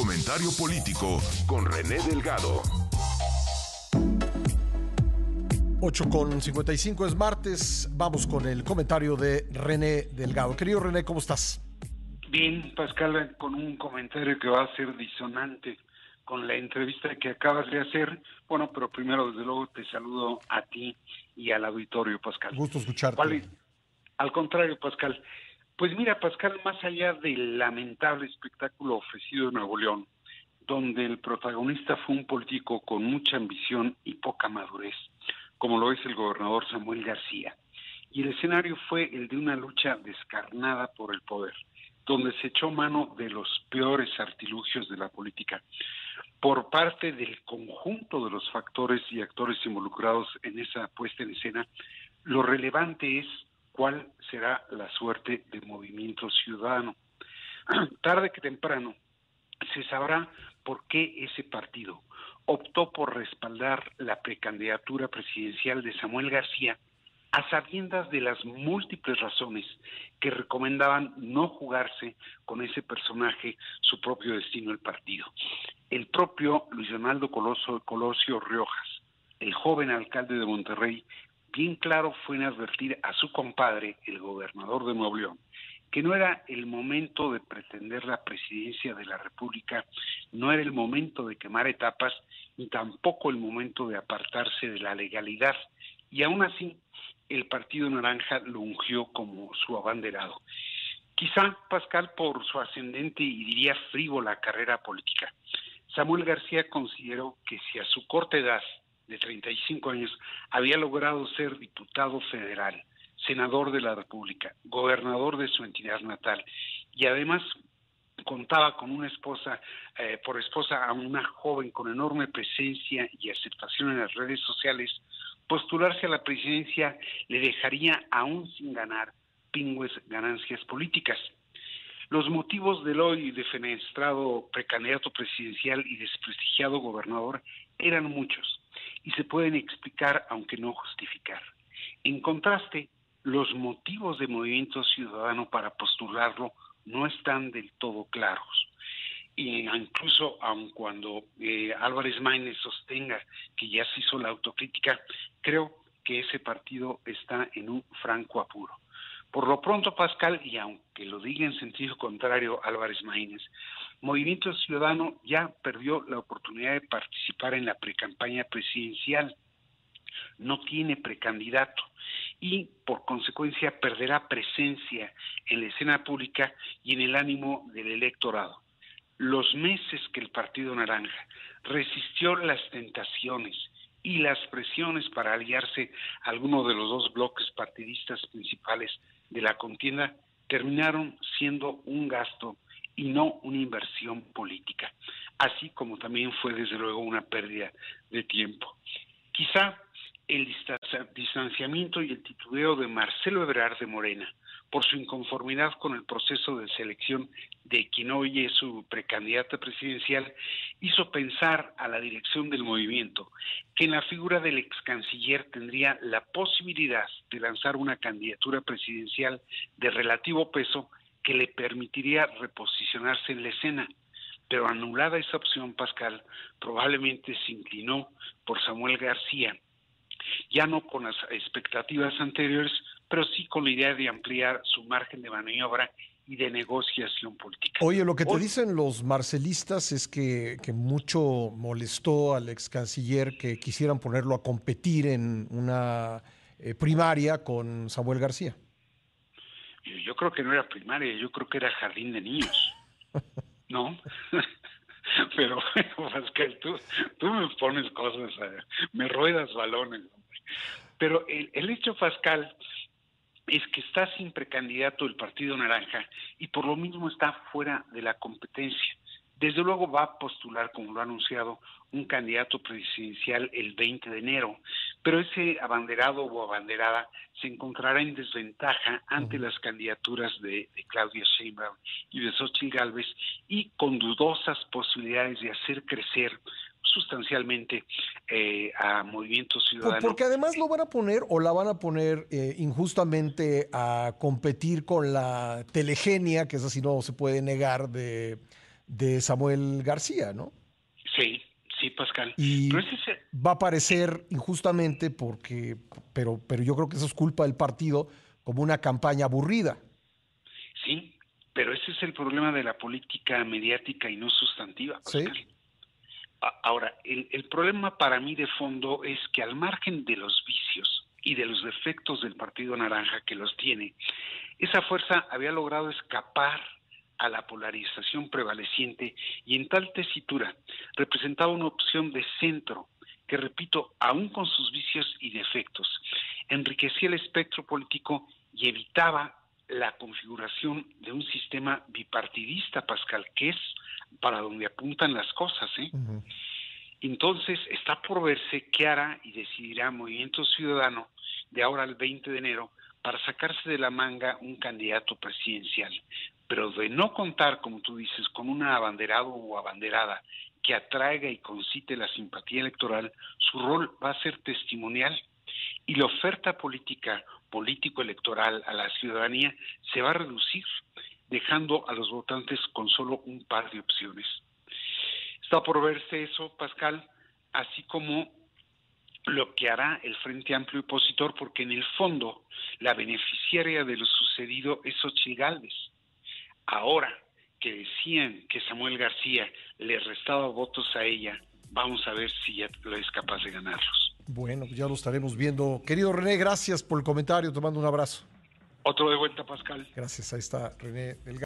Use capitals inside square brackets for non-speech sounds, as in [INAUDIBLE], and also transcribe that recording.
Comentario político con René Delgado. 8 con 55 es martes. Vamos con el comentario de René Delgado. Querido René, ¿cómo estás? Bien, Pascal, con un comentario que va a ser disonante con la entrevista que acabas de hacer. Bueno, pero primero, desde luego, te saludo a ti y al auditorio, Pascal. Gusto escucharte. Al contrario, Pascal. Pues mira, Pascal, más allá del lamentable espectáculo ofrecido en Nuevo León, donde el protagonista fue un político con mucha ambición y poca madurez, como lo es el gobernador Samuel García, y el escenario fue el de una lucha descarnada por el poder, donde se echó mano de los peores artilugios de la política, por parte del conjunto de los factores y actores involucrados en esa puesta en escena, lo relevante es cuál será la suerte del movimiento ciudadano. [CLEARS THROAT] Tarde que temprano se sabrá por qué ese partido optó por respaldar la precandidatura presidencial de Samuel García a sabiendas de las múltiples razones que recomendaban no jugarse con ese personaje su propio destino el partido. El propio Luis Donaldo Colosio Riojas, el joven alcalde de Monterrey, bien claro fue en advertir a su compadre, el gobernador de Nuevo León, que no era el momento de pretender la presidencia de la República, no era el momento de quemar etapas, ni tampoco el momento de apartarse de la legalidad. Y aún así, el Partido Naranja lo ungió como su abanderado. Quizá, Pascal, por su ascendente y diría frívola carrera política, Samuel García consideró que si a su corta edad, de 35 años, había logrado ser diputado federal, senador de la República, gobernador de su entidad natal y además contaba con una esposa, eh, por esposa a una joven con enorme presencia y aceptación en las redes sociales, postularse a la presidencia le dejaría aún sin ganar pingües ganancias políticas. Los motivos del hoy defenestrado precandidato presidencial y desprestigiado gobernador eran muchos y se pueden explicar aunque no justificar. En contraste, los motivos de Movimiento Ciudadano para postularlo no están del todo claros y incluso aun cuando eh, Álvarez Maínez sostenga que ya se hizo la autocrítica, creo que ese partido está en un franco apuro. Por lo pronto, Pascal, y aunque lo diga en sentido contrario Álvarez Maínez, Movimiento Ciudadano ya perdió la oportunidad de participar en la precampaña presidencial. No tiene precandidato y por consecuencia perderá presencia en la escena pública y en el ánimo del electorado los meses que el Partido Naranja resistió las tentaciones y las presiones para aliarse a alguno de los dos bloques partidistas principales de la contienda terminaron siendo un gasto y no una inversión política, así como también fue desde luego una pérdida de tiempo. Quizá el distanciamiento y el titubeo de Marcelo Ebrard de Morena por su inconformidad con el proceso de selección de quien hoy su precandidata presidencial, hizo pensar a la dirección del movimiento que en la figura del ex canciller tendría la posibilidad de lanzar una candidatura presidencial de relativo peso que le permitiría reposicionarse en la escena. Pero anulada esa opción, Pascal probablemente se inclinó por Samuel García, ya no con las expectativas anteriores, pero sí con la idea de ampliar su margen de maniobra y de negociación política. Oye, lo que te dicen los marcelistas es que, mucho molestó al ex canciller que quisieran ponerlo a competir en una eh, primaria con Samuel García. Yo, creo que no era primaria, yo creo que era jardín de niños. ¿No? [LAUGHS] [LAUGHS] Pero, Pascal, tú, tú me pones cosas, eh, me ruedas balones. Pero el, el hecho, Pascal, es que está sin precandidato el Partido Naranja y por lo mismo está fuera de la competencia. Desde luego va a postular, como lo ha anunciado, un candidato presidencial el 20 de enero, pero ese abanderado o abanderada se encontrará en desventaja ante las candidaturas de, Claudia Sheinbaum y de Xochitl Gálvez y con dudosas posibilidades de hacer crecer sustancialmente eh, a Movimiento Ciudadano. Porque además lo van a poner o la van a poner eh, injustamente a competir con la telegenia, que es así no se puede negar, de, de Samuel García, ¿no? Pascal. Y va a parecer injustamente porque, pero, pero yo creo que eso es culpa del partido, como una campaña aburrida. Sí, pero ese es el problema de la política mediática y no sustantiva. Pascal. Sí. Ahora, el, el problema para mí de fondo es que al margen de los vicios y de los defectos del Partido Naranja que los tiene, esa fuerza había logrado escapar a la polarización prevaleciente y en tal tesitura representaba una opción de centro que, repito, aún con sus vicios y defectos, enriquecía el espectro político y evitaba la configuración de un sistema bipartidista, Pascal, que es para donde apuntan las cosas. ¿eh? Entonces está por verse qué hará y decidirá Movimiento Ciudadano de ahora al 20 de enero para sacarse de la manga un candidato presidencial. Pero de no contar, como tú dices, con un abanderado o abanderada que atraiga y concite la simpatía electoral, su rol va a ser testimonial y la oferta política, político-electoral a la ciudadanía se va a reducir dejando a los votantes con solo un par de opciones. Está por verse eso, Pascal, así como lo que hará el Frente Amplio Opositor, porque en el fondo la beneficiaria de lo sucedido es Xochitl Gálvez. Ahora que decían que Samuel García le restaba votos a ella, vamos a ver si ya es capaz de ganarlos. Bueno, ya lo estaremos viendo. Querido René, gracias por el comentario, te mando un abrazo. Otro de vuelta, Pascal. Gracias, ahí está René Delgado.